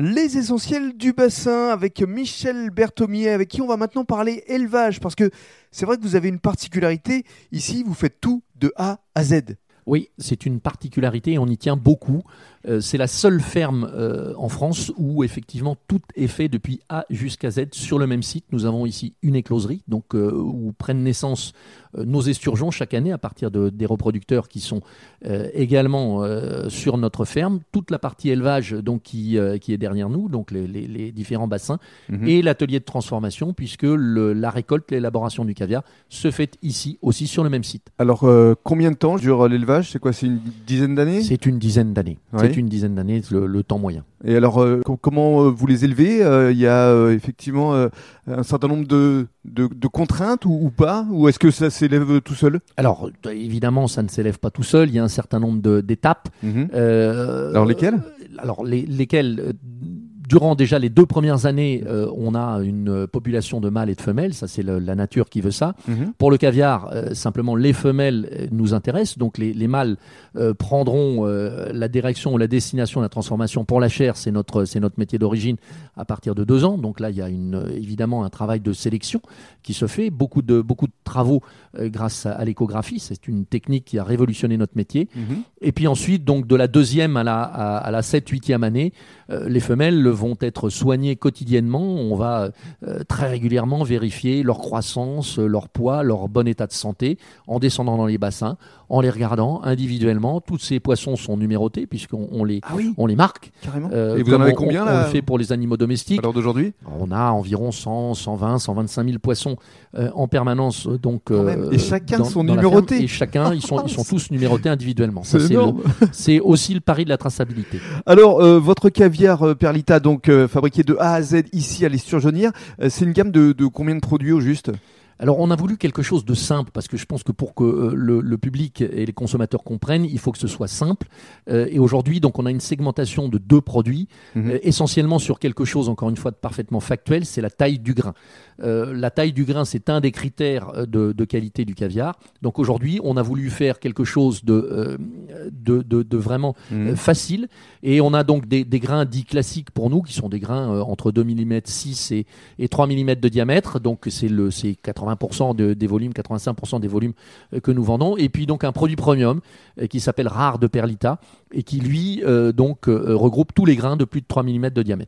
Les essentiels du bassin avec Michel Berthomier, avec qui on va maintenant parler élevage, parce que c'est vrai que vous avez une particularité, ici vous faites tout de A à Z. Oui, c'est une particularité et on y tient beaucoup. Euh, c'est la seule ferme euh, en France où effectivement tout est fait depuis A jusqu'à Z sur le même site. Nous avons ici une écloserie, donc euh, où prennent naissance nos esturgeons chaque année à partir de, des reproducteurs qui sont également sur notre ferme. Toute la partie élevage donc qui, qui est derrière nous, donc les, différents bassins, mhm. et l'atelier de transformation puisque la récolte, l'élaboration du caviar se fait ici aussi sur le même site. Alors combien de temps dure l'élevage? C'est quoi C'est une dizaine d'années? C'est une dizaine d'années une dizaine d'années le, temps moyen. Et alors, euh, comment euh, vous les élevez? Euh, Il y a effectivement un certain nombre de, de, contraintes ou, pas? Ou est-ce que ça s'élève tout seul? Alors, évidemment, ça ne s'élève pas tout seul. Il y a un certain nombre d'étapes. Mhm. alors, lesquelles? Alors, les, lesquelles durant déjà les deux premières années, euh, on a une population de mâles et de femelles, ça c'est la nature qui veut ça. Mhm. Pour le caviar, euh, simplement les femelles euh, nous intéressent, donc les, mâles prendront la direction ou la destination de la transformation pour la chair, c'est notre, notre métier d'origine à partir de deux ans. Donc là, il y a une, évidemment un travail de sélection qui se fait, beaucoup de, beaucoup de travaux grâce à, l'échographie, c'est une technique qui a révolutionné notre métier. Mhm. Et puis ensuite, donc de la deuxième à la, à, la 7 huitième année, les femelles le vont être soignés quotidiennement. On va euh, très régulièrement vérifier leur croissance, leur poids, leur bon état de santé en descendant dans les bassins, en les regardant individuellement. Tous ces poissons sont numérotés puisqu'on les, ah on les marque. Carrément. Euh, Et vous en avez combien là On le fait pour les animaux domestiques. Alors d'aujourd'hui? On a environ 100, 120, 125 000 poissons euh, en permanence. Donc, et chacun sont numérotés. Et chacun, ils sont, ils sont tous numérotés individuellement. C'est aussi le pari de la traçabilité. Alors, votre caviar Perlita, donc fabriqué de A à Z ici à l'Esturgeonnière, c'est une gamme de, de combien de produits au juste? Alors on a voulu quelque chose de simple parce que je pense que pour que euh, le, public et les consommateurs comprennent, il faut que ce soit simple. Euh, et aujourd'hui, donc on a une segmentation de deux produits, mhm. euh, essentiellement sur quelque chose, encore une fois, de parfaitement factuel, c'est la taille du grain. la taille du grain, c'est un des critères de, qualité du caviar. Donc aujourd'hui, on a voulu faire quelque chose de, de, vraiment mhm. facile. Et on a donc des, grains dits classiques pour nous, qui sont des grains entre 2 mm 6 et, et 3 mm de diamètre. Donc c'est le 80 80% des volumes, 85% des volumes euh, que nous vendons. Et puis donc un produit premium euh, qui s'appelle Rare de Perlita et qui lui euh, donc regroupe tous les grains de plus de 3 mm de diamètre.